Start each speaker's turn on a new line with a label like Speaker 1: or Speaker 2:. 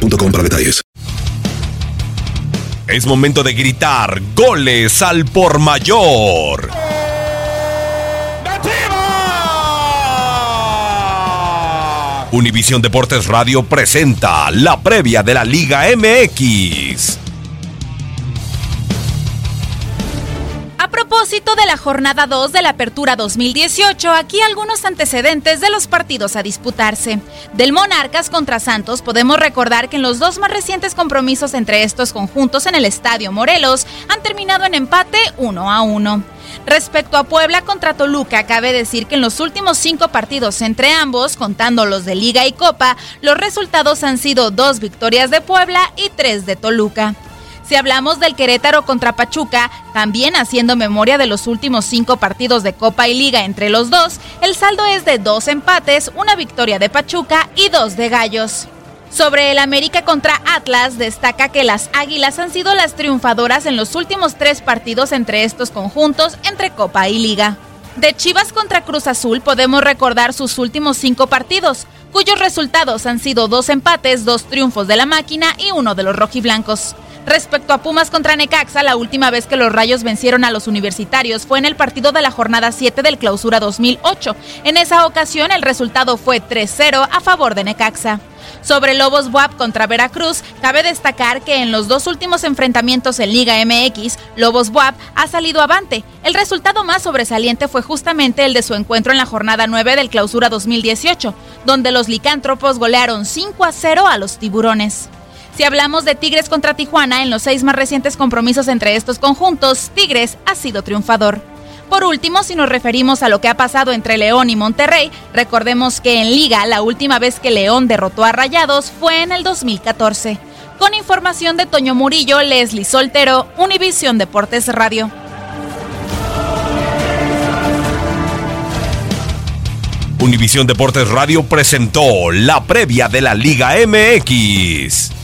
Speaker 1: para detalles.
Speaker 2: Es momento de gritar goles al por mayor. Univisión Deportes Radio presenta la previa de la Liga MX.
Speaker 3: Propósito de la jornada 2 de la Apertura 2018, aquí algunos antecedentes de los partidos a disputarse. Del Monarcas contra Santos podemos recordar que en los dos más recientes compromisos entre estos conjuntos en el Estadio Morelos han terminado en empate 1 a 1. Respecto a Puebla contra Toluca, cabe decir que en los últimos cinco partidos entre ambos, contando los de Liga y Copa, los resultados han sido dos victorias de Puebla y tres de Toluca. Si hablamos del Querétaro contra Pachuca, también haciendo memoria de los últimos cinco partidos de Copa y Liga entre los dos, el saldo es de dos empates, una victoria de Pachuca y dos de Gallos. Sobre el América contra Atlas, destaca que las Águilas han sido las triunfadoras en los últimos tres partidos entre estos conjuntos, entre Copa y Liga. De Chivas contra Cruz Azul podemos recordar sus últimos cinco partidos, cuyos resultados han sido dos empates, dos triunfos de la máquina y uno de los rojiblancos. Respecto a Pumas contra Necaxa, la última vez que los Rayos vencieron a los universitarios fue en el partido de la jornada 7 del Clausura 2008. En esa ocasión el resultado fue 3-0 a favor de Necaxa. Sobre Lobos WAP contra Veracruz, cabe destacar que en los dos últimos enfrentamientos en Liga MX, Lobos WAP ha salido avante. El resultado más sobresaliente fue justamente el de su encuentro en la jornada 9 del Clausura 2018, donde los licántropos golearon 5 a 0 a los tiburones. Si hablamos de Tigres contra Tijuana, en los seis más recientes compromisos entre estos conjuntos, Tigres ha sido triunfador. Por último, si nos referimos a lo que ha pasado entre León y Monterrey, recordemos que en Liga la última vez que León derrotó a Rayados fue en el 2014. Con información de Toño Murillo, Leslie Soltero, Univisión Deportes Radio.
Speaker 2: Univisión Deportes Radio presentó la previa de la Liga MX.